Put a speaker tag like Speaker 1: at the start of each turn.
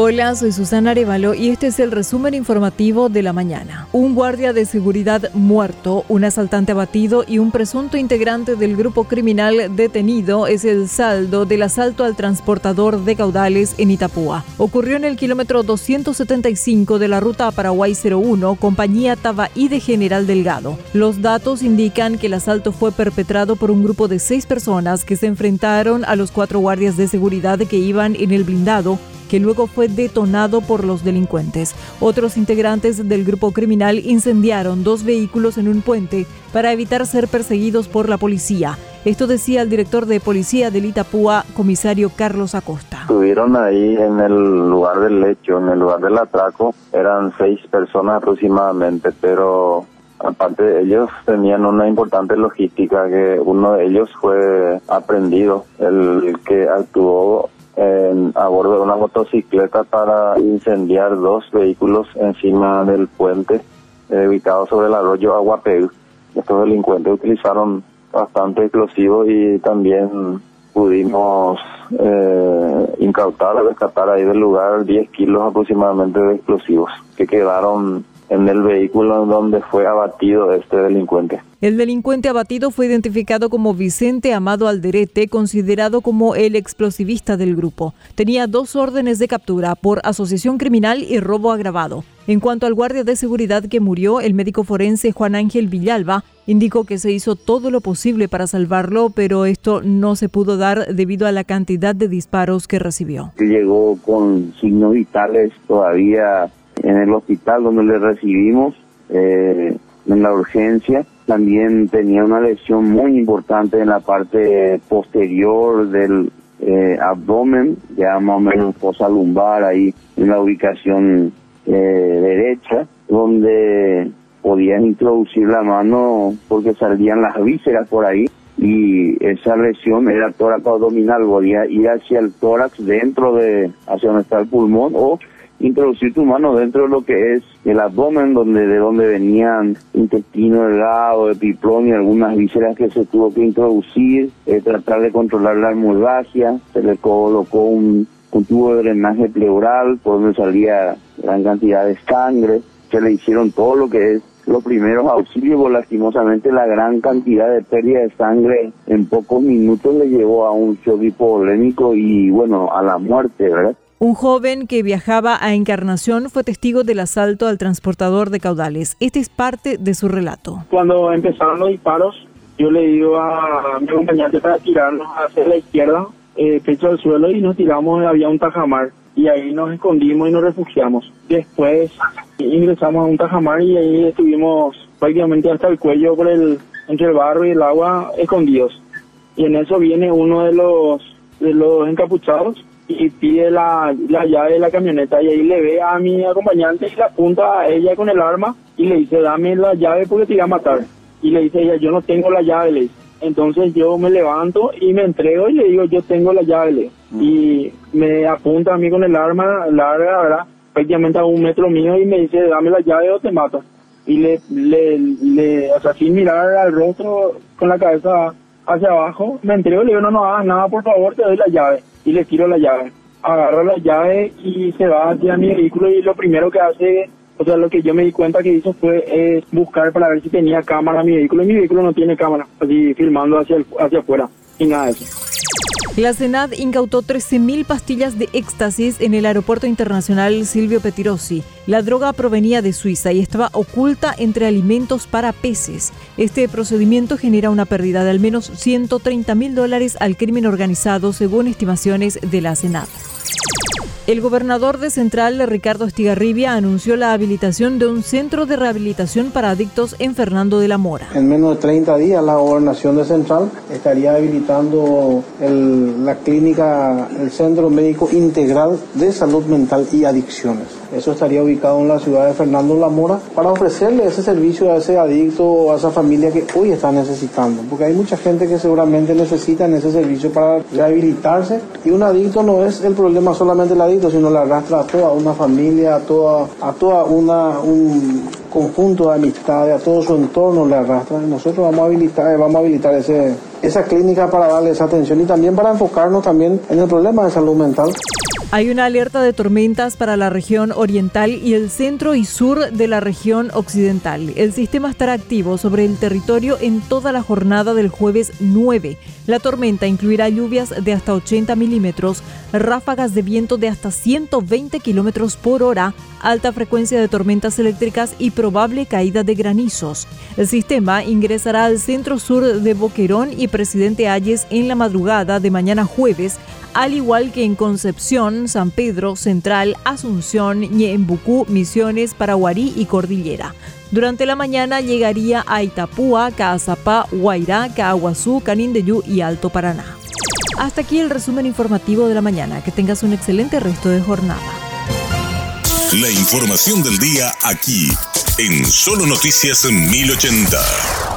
Speaker 1: Hola, soy Susana Arevalo y este es el resumen informativo de la mañana. Un guardia de seguridad muerto, un asaltante abatido y un presunto integrante del grupo criminal detenido es el saldo del asalto al transportador de caudales en Itapúa. Ocurrió en el kilómetro 275 de la ruta Paraguay 01, compañía Tabaí de General Delgado. Los datos indican que el asalto fue perpetrado por un grupo de seis personas que se enfrentaron a los cuatro guardias de seguridad que iban en el blindado que luego fue detonado por los delincuentes. Otros integrantes del grupo criminal incendiaron dos vehículos en un puente para evitar ser perseguidos por la policía. Esto decía el director de policía del Itapúa, comisario Carlos Acosta.
Speaker 2: Estuvieron ahí en el lugar del hecho, en el lugar del atraco, eran seis personas aproximadamente, pero aparte de ellos tenían una importante logística que uno de ellos fue aprendido, el que actuó a bordo de una motocicleta para incendiar dos vehículos encima del puente eh, ubicado sobre el arroyo Aguapeu. Estos delincuentes utilizaron bastante explosivos y también pudimos eh, incautar, rescatar ahí del lugar 10 kilos aproximadamente de explosivos que quedaron en el vehículo donde fue abatido este delincuente.
Speaker 1: El delincuente abatido fue identificado como Vicente Amado Alderete, considerado como el explosivista del grupo. Tenía dos órdenes de captura por asociación criminal y robo agravado. En cuanto al guardia de seguridad que murió, el médico forense Juan Ángel Villalba indicó que se hizo todo lo posible para salvarlo, pero esto no se pudo dar debido a la cantidad de disparos que recibió.
Speaker 2: Llegó con signos vitales todavía en el hospital donde le recibimos, eh, en la urgencia. También tenía una lesión muy importante en la parte posterior del eh, abdomen, ya más menos fosa lumbar, ahí en la ubicación eh, derecha, donde podían introducir la mano porque salían las vísceras por ahí y esa lesión era tórax abdominal, podía ir hacia el tórax dentro de, hacia donde está el pulmón o introducir tu mano dentro de lo que es el abdomen, donde de donde venían intestino delgado, epiplón y algunas vísceras que se tuvo que introducir, eh, tratar de controlar la hemorragia, se le colocó un, un tubo de drenaje pleural por donde salía gran cantidad de sangre, se le hicieron todo lo que es los primeros auxilios, lastimosamente la gran cantidad de pérdida de sangre en pocos minutos le llevó a un shock hipovolémico y bueno, a la muerte, ¿verdad?
Speaker 1: Un joven que viajaba a Encarnación fue testigo del asalto al transportador de caudales. Este es parte de su relato.
Speaker 3: Cuando empezaron los disparos, yo le digo a mi acompañante para tirarnos hacia la izquierda, eh, pecho al suelo, y nos tiramos, había un tajamar. Y ahí nos escondimos y nos refugiamos. Después ingresamos a un tajamar y ahí estuvimos prácticamente hasta el cuello por el, entre el barro y el agua escondidos. Y en eso viene uno de los, de los encapuchados y pide la, la llave de la camioneta y ahí le ve a mi acompañante y le apunta a ella con el arma y le dice dame la llave porque te iba a matar y le dice ella yo no tengo la llave le entonces yo me levanto y me entrego y le digo yo tengo la llave le mm. y me apunta a mí con el arma larga verdad prácticamente a un metro mío y me dice dame la llave o te mato y le le, le o sea sin mirar al rostro con la cabeza hacia abajo me entrego y le digo no no hagas nada por favor te doy la llave y le tiro la llave. Agarra la llave y se va hacia mi vehículo y lo primero que hace, o sea, lo que yo me di cuenta que hizo fue eh, buscar para ver si tenía cámara mi vehículo. Y mi vehículo no tiene cámara, así filmando hacia, hacia afuera y nada de eso.
Speaker 1: La Senad incautó 13.000 pastillas de éxtasis en el aeropuerto internacional Silvio Petirosi. La droga provenía de Suiza y estaba oculta entre alimentos para peces. Este procedimiento genera una pérdida de al menos 130 mil dólares al crimen organizado, según estimaciones de la Senad. El gobernador de Central, Ricardo Estigarribia, anunció la habilitación de un centro de rehabilitación para adictos en Fernando de la Mora.
Speaker 4: En menos de 30 días, la gobernación de Central estaría habilitando la clínica, el Centro Médico Integral de Salud Mental y Adicciones. Eso estaría ubicado en la ciudad de Fernando La Mora para ofrecerle ese servicio a ese adicto o a esa familia que hoy está necesitando. Porque hay mucha gente que seguramente necesita ese servicio para rehabilitarse y un adicto no es el problema solamente del adicto, sino la arrastra a toda una familia, a toda, a toda una, un, conjunto de amistades, a todo su entorno le arrastra. Nosotros vamos a habilitar, vamos a habilitar ese, esa clínica para darle esa atención y también para enfocarnos también en el problema de salud mental.
Speaker 1: Hay una alerta de tormentas para la región oriental y el centro y sur de la región occidental. El sistema estará activo sobre el territorio en toda la jornada del jueves 9. La tormenta incluirá lluvias de hasta 80 milímetros, ráfagas de viento de hasta 120 kilómetros por hora, alta frecuencia de tormentas eléctricas y probable caída de granizos. El sistema ingresará al centro sur de Boquerón y Presidente Ayes en la madrugada de mañana jueves al igual que en Concepción, San Pedro, Central, Asunción, Ñembucú, Misiones, Paraguarí y Cordillera. Durante la mañana llegaría a Itapúa, Caazapá, Guairá, Caguazú, Canindeyú y Alto Paraná. Hasta aquí el resumen informativo de la mañana. Que tengas un excelente resto de jornada.
Speaker 5: La información del día aquí, en Solo Noticias 1080.